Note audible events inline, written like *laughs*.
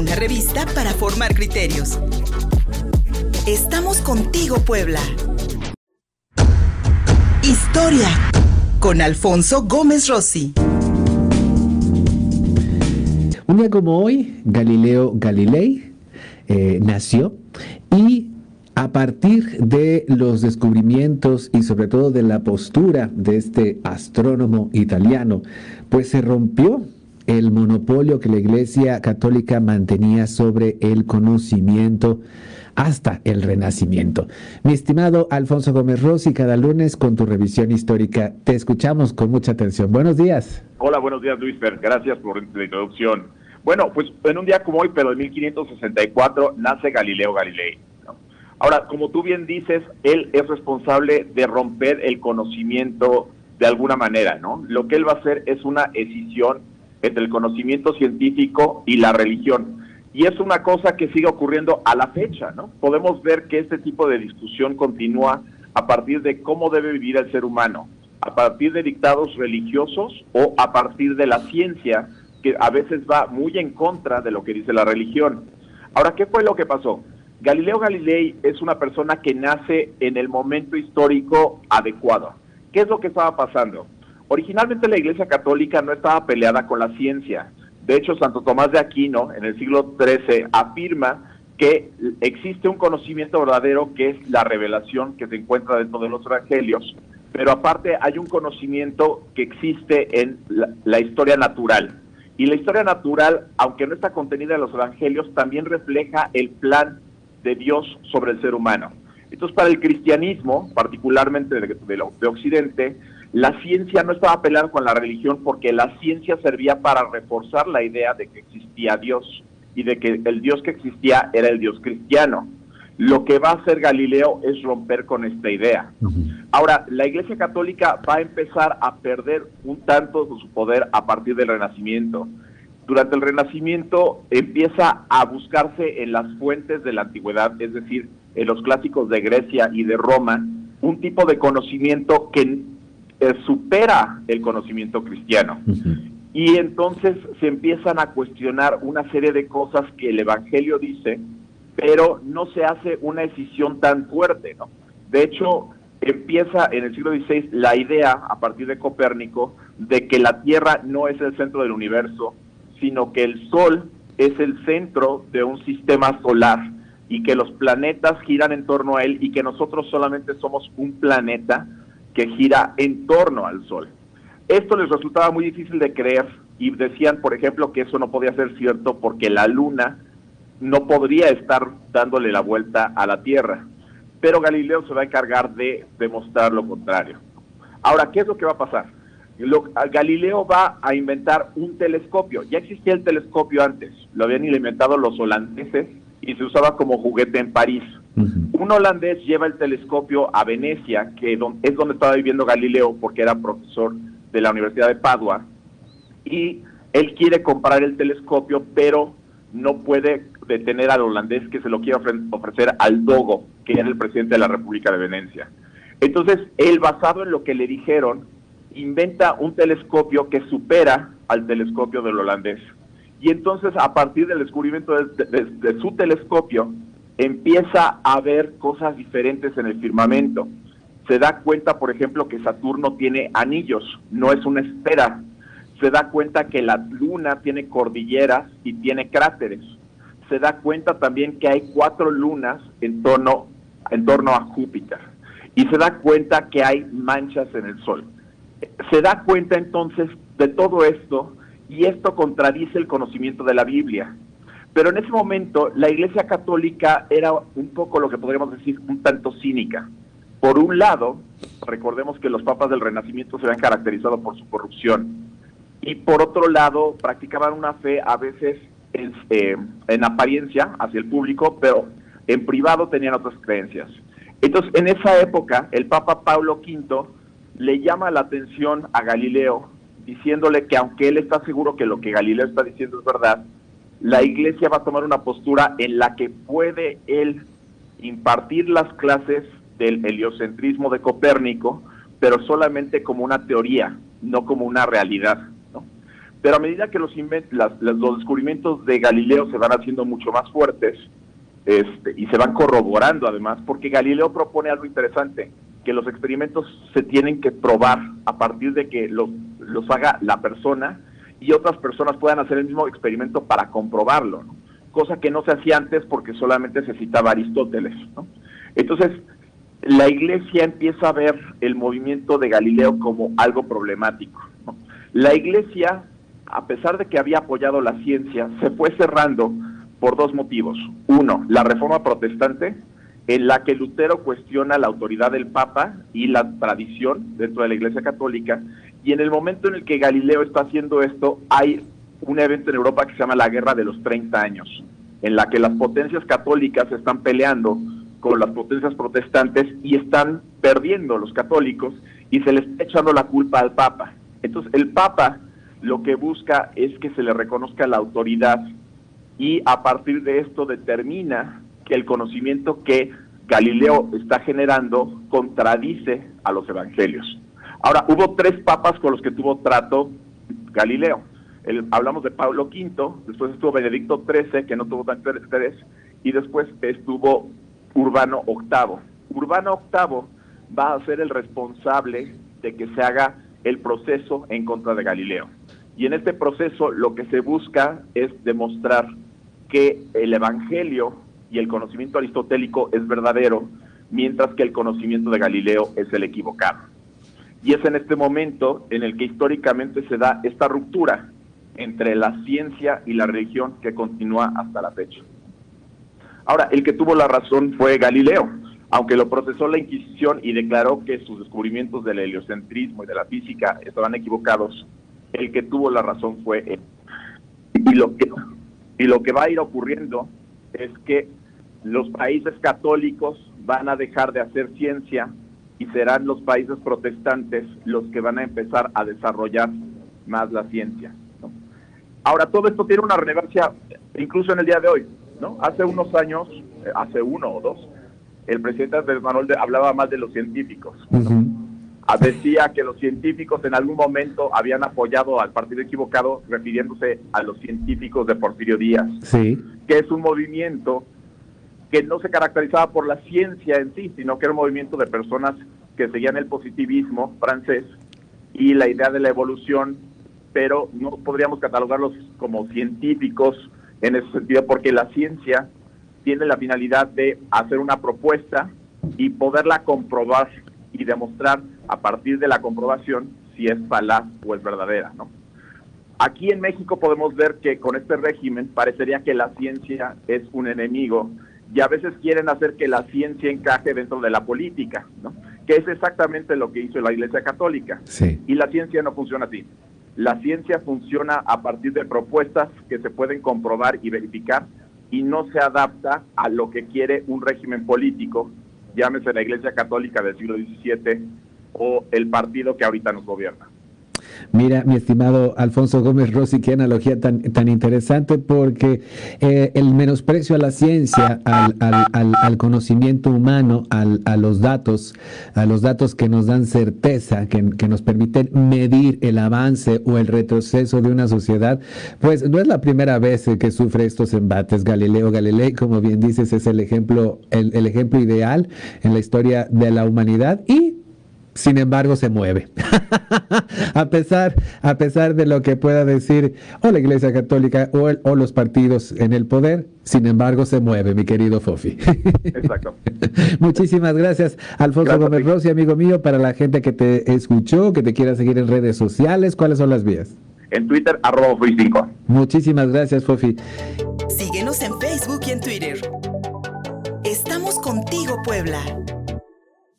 una revista para formar criterios. Estamos contigo, Puebla. Historia con Alfonso Gómez Rossi. Un día como hoy, Galileo Galilei eh, nació y a partir de los descubrimientos y sobre todo de la postura de este astrónomo italiano, pues se rompió el monopolio que la Iglesia Católica mantenía sobre el conocimiento hasta el Renacimiento. Mi estimado Alfonso Gómez Rossi, cada lunes con tu revisión histórica, te escuchamos con mucha atención. Buenos días. Hola, buenos días Luis Gracias por la introducción. Bueno, pues en un día como hoy, pero en 1564, nace Galileo Galilei. Ahora, como tú bien dices, él es responsable de romper el conocimiento de alguna manera, ¿no? Lo que él va a hacer es una escisión entre el conocimiento científico y la religión. Y es una cosa que sigue ocurriendo a la fecha, ¿no? Podemos ver que este tipo de discusión continúa a partir de cómo debe vivir el ser humano, a partir de dictados religiosos o a partir de la ciencia, que a veces va muy en contra de lo que dice la religión. Ahora, ¿qué fue lo que pasó? Galileo Galilei es una persona que nace en el momento histórico adecuado. ¿Qué es lo que estaba pasando? Originalmente la Iglesia Católica no estaba peleada con la ciencia. De hecho, Santo Tomás de Aquino, en el siglo XIII, afirma que existe un conocimiento verdadero que es la revelación que se encuentra dentro de los evangelios, pero aparte hay un conocimiento que existe en la, historia natural. Y la historia natural, aunque no está contenida en los evangelios, también refleja el plan de Dios sobre el ser humano. Entonces, para el cristianismo, particularmente de, de Occidente, la ciencia no estaba peleada con la religión porque la ciencia servía para reforzar la idea de que existía Dios y de que el Dios que existía era el Dios cristiano. Lo que va a hacer Galileo es romper con esta idea. Ahora, la Iglesia Católica va a empezar a perder un tanto de su poder a partir del Renacimiento. Durante el Renacimiento empieza a buscarse en las fuentes de la antigüedad, es decir, en los clásicos de Grecia y de Roma, un tipo de conocimiento que eh, supera el conocimiento cristiano. Y entonces se empiezan a cuestionar una serie de cosas que el Evangelio dice, pero no se hace una decisión tan fuerte, ¿no? De hecho, empieza en el siglo XVI la idea, a partir de Copérnico, de que la Tierra no es el centro del universo, sino que el Sol es el centro de un sistema solar y que los planetas giran en torno a él y que nosotros solamente somos un planeta que gira en torno al Sol. Esto les resultaba muy difícil de creer y decían, por ejemplo, que eso no podía ser cierto porque la Luna no podría estar dándole la vuelta a la Tierra. Pero Galileo se va a encargar de demostrar lo contrario. Ahora, ¿qué es lo que va a pasar? Galileo va a inventar un telescopio. Ya existía el telescopio antes, lo habían inventado los holandeses y se usaba como juguete en París. Un holandés lleva el telescopio a Venecia, que es donde estaba viviendo Galileo porque era profesor de la Universidad de Padua, y él quiere comprar el telescopio, pero no puede detener al holandés que se lo quiere ofrecer al Dogo, que era el presidente de la República de Venecia. Entonces, él, basado en lo que le dijeron, inventa un telescopio que supera al telescopio del holandés. Y entonces, a partir del descubrimiento de su telescopio, empieza a ver cosas diferentes en el firmamento. Se da cuenta, por ejemplo, que Saturno tiene anillos, no es una esfera. Se da cuenta que la luna tiene cordilleras y tiene cráteres. Se da cuenta también que hay cuatro lunas en torno, en torno a Júpiter. Y se da cuenta que hay manchas en el Sol. Se da cuenta entonces de todo esto y esto contradice el conocimiento de la Biblia. Pero en ese momento la Iglesia Católica era un poco lo que podríamos decir un tanto cínica. Por un lado, recordemos que los papas del Renacimiento se habían caracterizado por su corrupción. Y por otro lado, practicaban una fe a veces en, eh, en apariencia hacia el público, pero en privado tenían otras creencias. Entonces, en esa época, el Papa Pablo V le llama la atención a Galileo, diciéndole que aunque él está seguro que lo que Galileo está diciendo es verdad, la iglesia va a tomar una postura en la que puede él impartir las clases del heliocentrismo de Copérnico, pero solamente como una teoría, no como una realidad. Pero a medida que los, los descubrimientos de Galileo se van haciendo mucho más fuertes este, y se van corroborando además, porque Galileo propone algo interesante, que los experimentos se tienen que probar a partir de que los haga la persona y otras personas puedan hacer el mismo experimento para comprobarlo, cosa que no se hacía antes porque solamente se citaba Aristóteles. Entonces, la iglesia empieza a ver el movimiento de Galileo como algo problemático. La iglesia, a pesar de que había apoyado la ciencia, se fue cerrando por dos motivos. Uno, la reforma protestante, en la que Lutero cuestiona la autoridad del Papa y la tradición dentro de la Iglesia Católica, y en el momento en el que Galileo está haciendo esto, hay un evento en Europa que se llama la Guerra de los 30 años, en la que las potencias católicas están peleando con las potencias protestantes y están perdiendo los católicos y se les está echando la culpa al Papa. Entonces el Papa lo que busca es que se le reconozca la autoridad y a partir de esto determina que el conocimiento que Galileo está generando contradice a los evangelios. Ahora, hubo tres papas con los que tuvo trato Galileo. hablamos de Pablo V, después estuvo Benedicto XIII, que no tuvo tanto interés, y después estuvo Urbano VIII. Urbano VIII va a ser el responsable de que se haga el proceso en contra de Galileo. Y en este proceso lo que se busca es demostrar que el Evangelio y el conocimiento aristotélico es verdadero, mientras que el conocimiento de Galileo es el equivocado. Y es en este momento en el que históricamente se da esta ruptura entre la ciencia y la religión que continúa hasta la fecha. Ahora, el que tuvo la razón fue Galileo, aunque lo procesó la Inquisición y declaró que sus descubrimientos del heliocentrismo y de la física estaban equivocados, el que tuvo la razón fue él. Y lo que, y lo que va a ir ocurriendo es que los países católicos van a dejar de hacer ciencia y serán los países protestantes los que van a empezar a desarrollar más la ciencia. Ahora, todo esto tiene una relevancia incluso en el día de hoy. ¿no? Hace unos años, eh, hace uno o dos, el presidente Andrés Manuel hablaba más de los científicos. Ah, decía que los científicos en algún momento habían apoyado al partido equivocado, refiriéndose a los científicos de Porfirio Díaz, que es un movimiento que no se caracterizaba por la ciencia en sí, sino que era un movimiento de personas que seguían el positivismo francés y la idea de la evolución, pero no podríamos catalogarlos como científicos en ese sentido, porque la ciencia tiene la finalidad de hacer una propuesta y poderla comprobar y demostrar a partir de la comprobación si es falaz o es verdadera, ¿no? Aquí en México podemos ver que con este régimen parecería que la ciencia es un enemigo y a veces quieren hacer que la ciencia encaje dentro de la política, ¿no? que es exactamente lo que hizo la Iglesia Católica. Y la ciencia no funciona así. La ciencia funciona a partir de propuestas que se pueden comprobar y verificar y no se adapta a lo que quiere un régimen político, llámese la Iglesia Católica del siglo XVII o el partido que ahorita nos gobierna. Mira, mi estimado Alfonso Gómez Rossi, qué analogía tan, tan interesante porque eh, el menosprecio a la ciencia, al, al, al, conocimiento humano, a los datos, a los datos que nos dan certeza, que, que, nos permiten medir el avance o el retroceso de una sociedad, pues no es la primera vez que sufre estos embates. Galileo Galilei, como bien dices, es el ejemplo, el, el ejemplo ideal en la historia de la humanidad y sin embargo se mueve. *laughs* a, pesar, a pesar de lo que pueda decir o la Iglesia Católica o, o los partidos en el poder, sin embargo se mueve, mi querido Fofi. Exacto. *laughs* Muchísimas gracias, Alfonso Gómez Rossi, amigo mío, para la gente que te escuchó, que te quiera seguir en redes sociales, ¿cuáles son las vías? En Twitter, arroba 5 Muchísimas gracias, Fofi. Síguenos en Facebook y en Twitter. Estamos contigo, Puebla.